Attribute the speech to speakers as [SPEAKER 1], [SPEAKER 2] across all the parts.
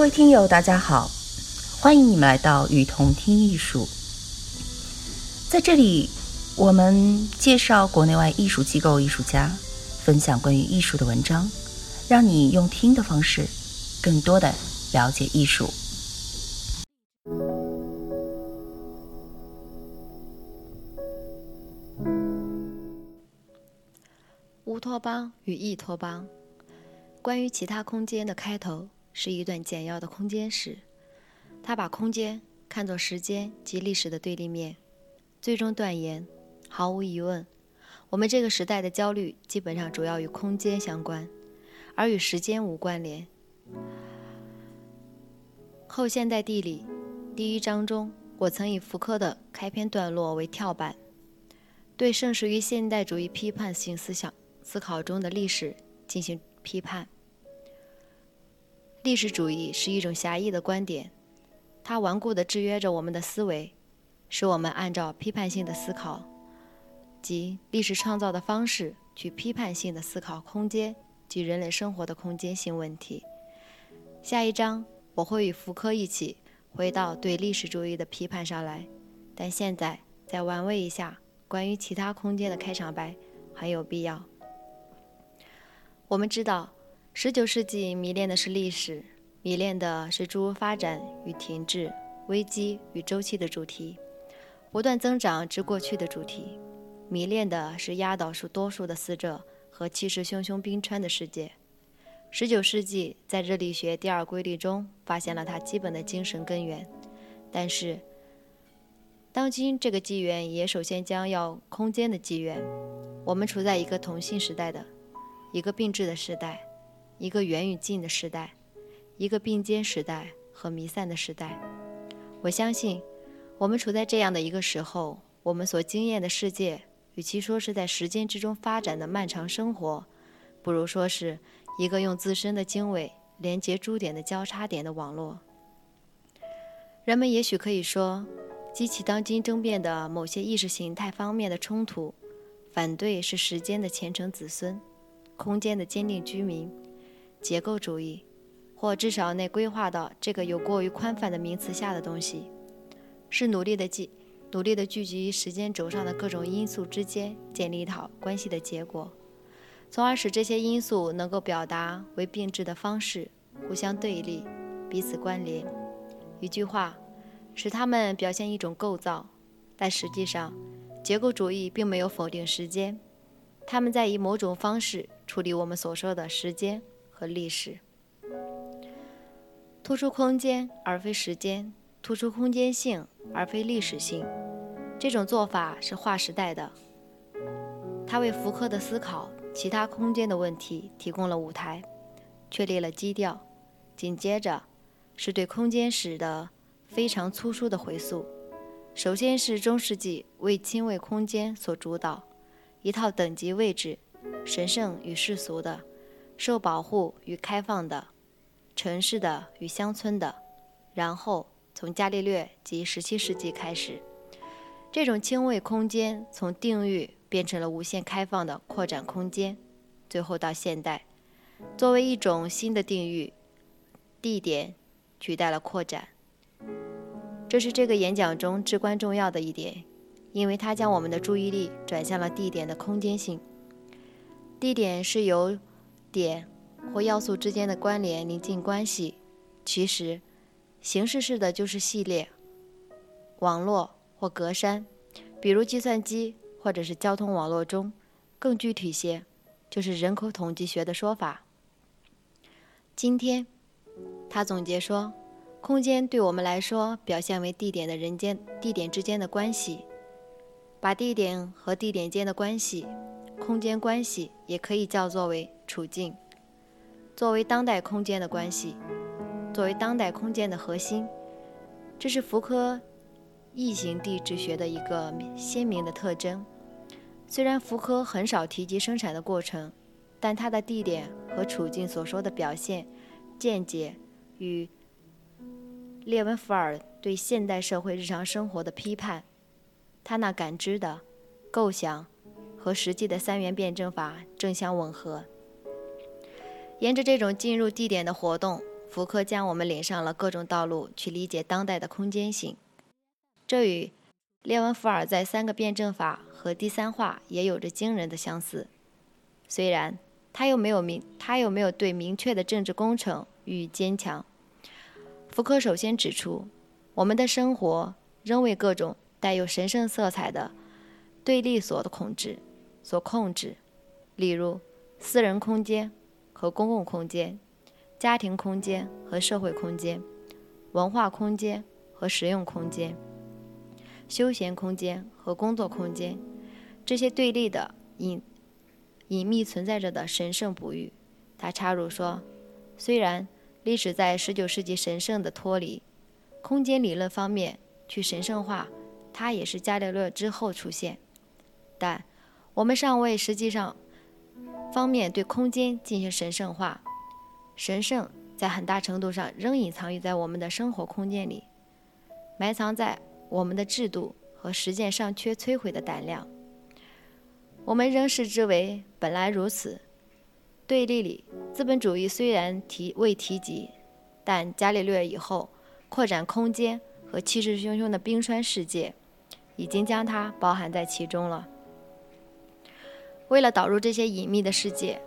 [SPEAKER 1] 各位听友，大家好，欢迎你们来到雨桐听艺术。在这里，我们介绍国内外艺术机构、艺术家，分享关于艺术的文章，让你用听的方式，更多的了解艺术。
[SPEAKER 2] 乌托邦与异托邦，关于其他空间的开头。是一段简要的空间史，他把空间看作时间及历史的对立面，最终断言：毫无疑问，我们这个时代的焦虑基本上主要与空间相关，而与时间无关联。后现代地理第一章中，我曾以福柯的开篇段落为跳板，对盛世于现代主义批判性思想思考中的历史进行批判。历史主义是一种狭义的观点，它顽固地制约着我们的思维，使我们按照批判性的思考，即历史创造的方式去批判性的思考空间及人类生活的空间性问题。下一章我会与福柯一起回到对历史主义的批判上来，但现在再玩味一下关于其他空间的开场白很有必要。我们知道。十九世纪迷恋的是历史，迷恋的是诸发展与停滞、危机与周期的主题，不断增长之过去的主题，迷恋的是压倒数多数的死者和气势汹汹冰川的世界。十九世纪在热力学第二规律中发现了它基本的精神根源，但是当今这个纪元也首先将要空间的纪元。我们处在一个同性时代的一个并置的时代。一个远与近的时代，一个并肩时代和弥散的时代。我相信，我们处在这样的一个时候，我们所经验的世界，与其说是在时间之中发展的漫长生活，不如说是一个用自身的经纬连接诸点的交叉点的网络。人们也许可以说，激起当今争辩的某些意识形态方面的冲突，反对是时间的虔诚子孙，空间的坚定居民。结构主义，或至少那规划到这个有过于宽泛的名词下的东西，是努力的聚努力的聚集于时间轴上的各种因素之间建立一套关系的结果，从而使这些因素能够表达为并置的方式，互相对立，彼此关联。一句话，使它们表现一种构造。但实际上，结构主义并没有否定时间，他们在以某种方式处理我们所说的时间。和历史，突出空间而非时间，突出空间性而非历史性，这种做法是划时代的。它为福柯的思考其他空间的问题提供了舞台，确立了基调。紧接着是对空间史的非常粗疏的回溯。首先是中世纪为亲卫空间所主导，一套等级位置，神圣与世俗的。受保护与开放的，城市的与乡村的，然后从伽利略及十七世纪开始，这种轻微空间从定域变成了无限开放的扩展空间，最后到现代，作为一种新的定域，地点取代了扩展。这是这个演讲中至关重要的一点，因为它将我们的注意力转向了地点的空间性。地点是由点或要素之间的关联临近关系，其实形式式的就是系列、网络或格栅，比如计算机或者是交通网络中，更具体些就是人口统计学的说法。今天，他总结说，空间对我们来说表现为地点的人间地点之间的关系，把地点和地点间的关系。空间关系也可以叫做为处境，作为当代空间的关系，作为当代空间的核心，这是福柯异形地质学的一个鲜明的特征。虽然福柯很少提及生产的过程，但他的地点和处境所说的表现见解与列文福尔对现代社会日常生活的批判，他那感知的构想。和实际的三元辩证法正相吻合。沿着这种进入地点的活动，福柯将我们领上了各种道路去理解当代的空间性。这与列文·福尔在三个辩证法和第三话也有着惊人的相似。虽然他又没有明，他又没有对明确的政治工程予以坚强。福柯首先指出，我们的生活仍为各种带有神圣色彩的对立所的控制所控制，例如私人空间和公共空间。家庭空间和社会空间，文化空间和实用空间，休闲空间和工作空间，这些对立的隐隐秘存在着的神圣不育。他插入说：“虽然历史在19世纪神圣的脱离空间理论方面去神圣化，它也是伽利略之后出现，但我们尚未实际上方面对空间进行神圣化。”神圣在很大程度上仍隐藏于在我们的生活空间里，埋藏在我们的制度和实践尚缺摧毁的胆量。我们仍视之为本来如此。对立里，资本主义虽然提未提及，但伽利略以后扩展空间和气势汹汹的冰川世界，已经将它包含在其中了。为了导入这些隐秘的世界，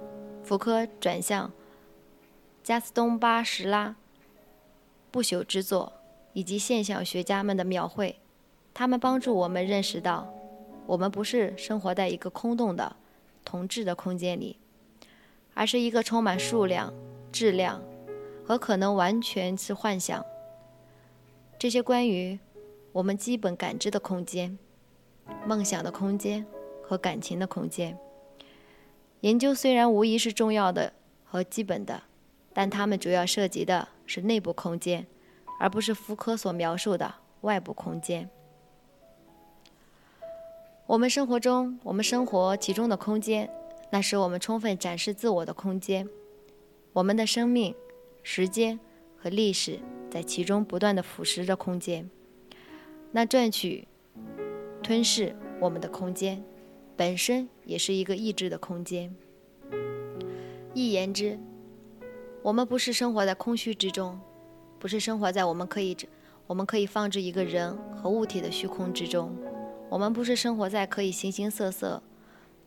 [SPEAKER 2] 福柯转向。加斯东·巴什拉不朽之作，以及现象学家们的描绘，他们帮助我们认识到，我们不是生活在一个空洞的、同质的空间里，而是一个充满数量、质量和可能完全是幻想。这些关于我们基本感知的空间、梦想的空间和感情的空间，研究虽然无疑是重要的和基本的。但它们主要涉及的是内部空间，而不是福柯所描述的外部空间。我们生活中，我们生活其中的空间，那是我们充分展示自我的空间。我们的生命、时间和历史在其中不断的腐蚀着空间。那赚取、吞噬我们的空间，本身也是一个意志的空间。一言之。我们不是生活在空虚之中，不是生活在我们可以我们可以放置一个人和物体的虚空之中，我们不是生活在可以形形色色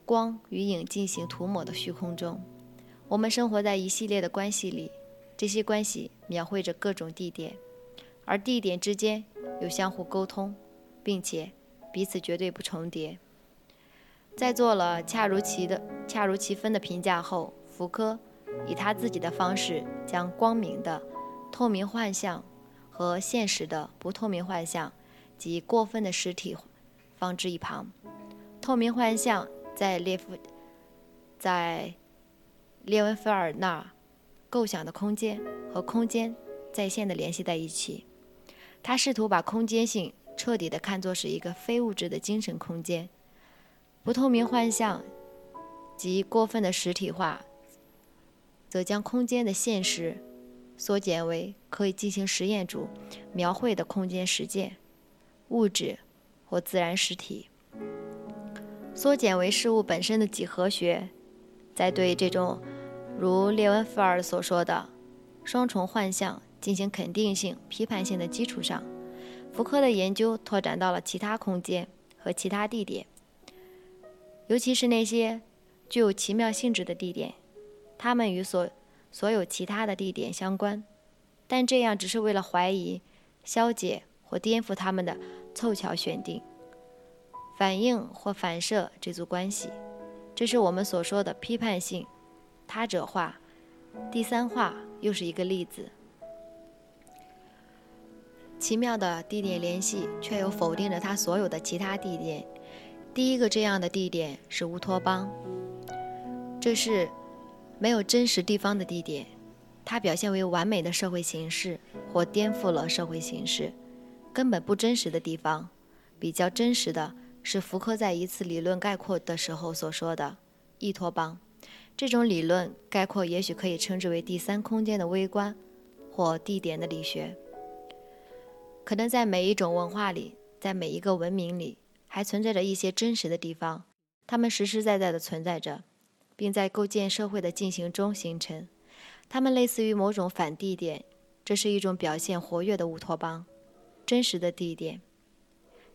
[SPEAKER 2] 光与影进行涂抹的虚空中，我们生活在一系列的关系里，这些关系描绘着各种地点，而地点之间有相互沟通，并且彼此绝对不重叠。在做了恰如其的恰如其分的评价后，福柯。以他自己的方式，将光明的透明幻象和现实的不透明幻象及过分的实体放置一旁。透明幻象在列夫在列文菲尔那儿构想的空间和空间在线的联系在一起。他试图把空间性彻底的看作是一个非物质的精神空间。不透明幻象及过分的实体化。则将空间的现实缩减为可以进行实验主描绘的空间实践，物质或自然实体，缩减为事物本身的几何学。在对这种如列文菲尔所说的双重幻象进行肯定性、批判性的基础上，福柯的研究拓展到了其他空间和其他地点，尤其是那些具有奇妙性质的地点。它们与所所有其他的地点相关，但这样只是为了怀疑、消解或颠覆它们的凑巧选定、反应或反射这组关系。这是我们所说的批判性他者化。第三化又是一个例子。奇妙的地点联系却又否定着它所有的其他地点。第一个这样的地点是乌托邦，这是。没有真实地方的地点，它表现为完美的社会形式或颠覆了社会形式，根本不真实的地方。比较真实的是福柯在一次理论概括的时候所说的“依托邦”。这种理论概括也许可以称之为第三空间的微观或地点的理学。可能在每一种文化里，在每一个文明里，还存在着一些真实的地方，它们实实在在地存在着。并在构建社会的进行中形成，它们类似于某种反地点这是一种表现活跃的乌托邦，真实的地点，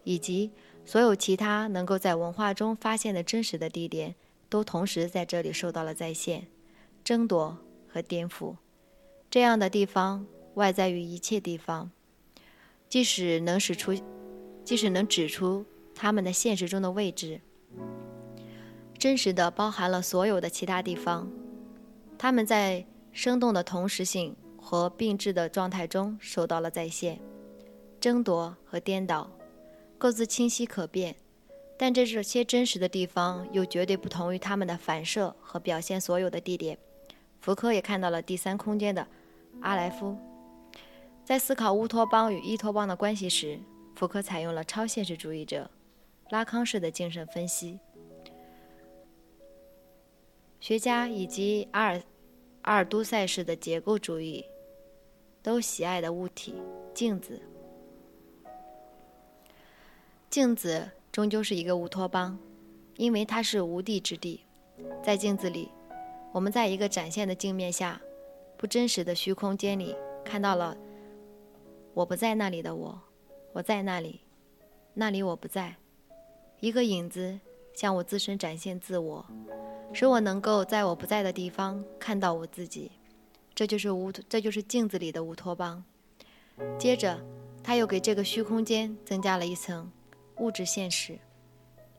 [SPEAKER 2] 以及所有其他能够在文化中发现的真实的地点，都同时在这里受到了再现、争夺和颠覆。这样的地方外在于一切地方，即使能使出，即使能指出他们的现实中的位置，真实的包含了所有的其他地方，他们在生动的同时性。和并置的状态中受到了再现、争夺和颠倒，各自清晰可辨，但这些真实的地方又绝对不同于他们的反射和表现所有的地点。福柯也看到了第三空间的阿莱夫。在思考乌托邦与伊托邦的关系时，福柯采用了超现实主义者拉康式的精神分析。学家以及阿尔阿尔都塞式的结构主义。都喜爱的物体——镜子。镜子终究是一个乌托邦，因为它是无地之地。在镜子里，我们在一个展现的镜面下，不真实的虚空间里，看到了我不在那里的我，我在那里，那里我不在。一个影子向我自身展现自我，使我能够在我不在的地方看到我自己。这就是乌，这就是镜子里的乌托邦。接着，他又给这个虚空间增加了一层物质现实，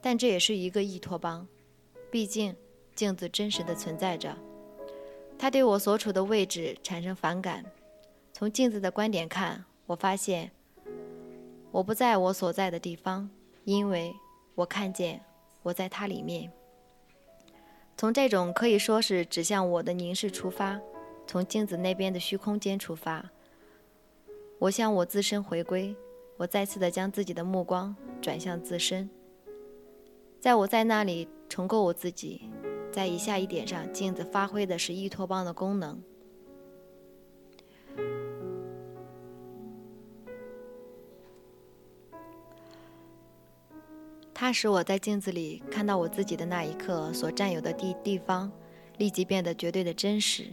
[SPEAKER 2] 但这也是一个异托邦。毕竟，镜子真实的存在着。他对我所处的位置产生反感。从镜子的观点看，我发现我不在我所在的地方，因为我看见我在它里面。从这种可以说是指向我的凝视出发。从镜子那边的虚空间出发，我向我自身回归。我再次的将自己的目光转向自身，在我在那里重构我自己。在以下一点上，镜子发挥的是依托邦的功能。它使我在镜子里看到我自己的那一刻所占有的地地方，立即变得绝对的真实。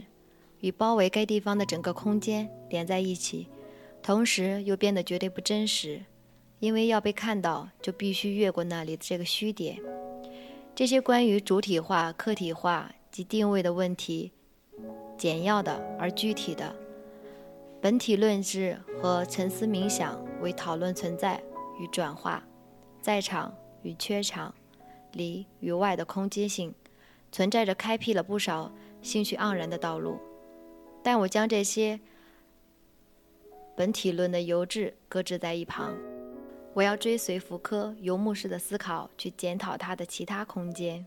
[SPEAKER 2] 与包围该地方的整个空间连在一起，同时又变得绝对不真实，因为要被看到，就必须越过那里的这个虚点。这些关于主体化、客体化及定位的问题，简要的而具体的，本体论制和沉思冥想为讨论存在与转化，在场与缺场，里与外的空间性，存在着开辟了不少兴趣盎然的道路。但我将这些本体论的游志搁置在一旁，我要追随福柯游牧式的思考，去检讨他的其他空间。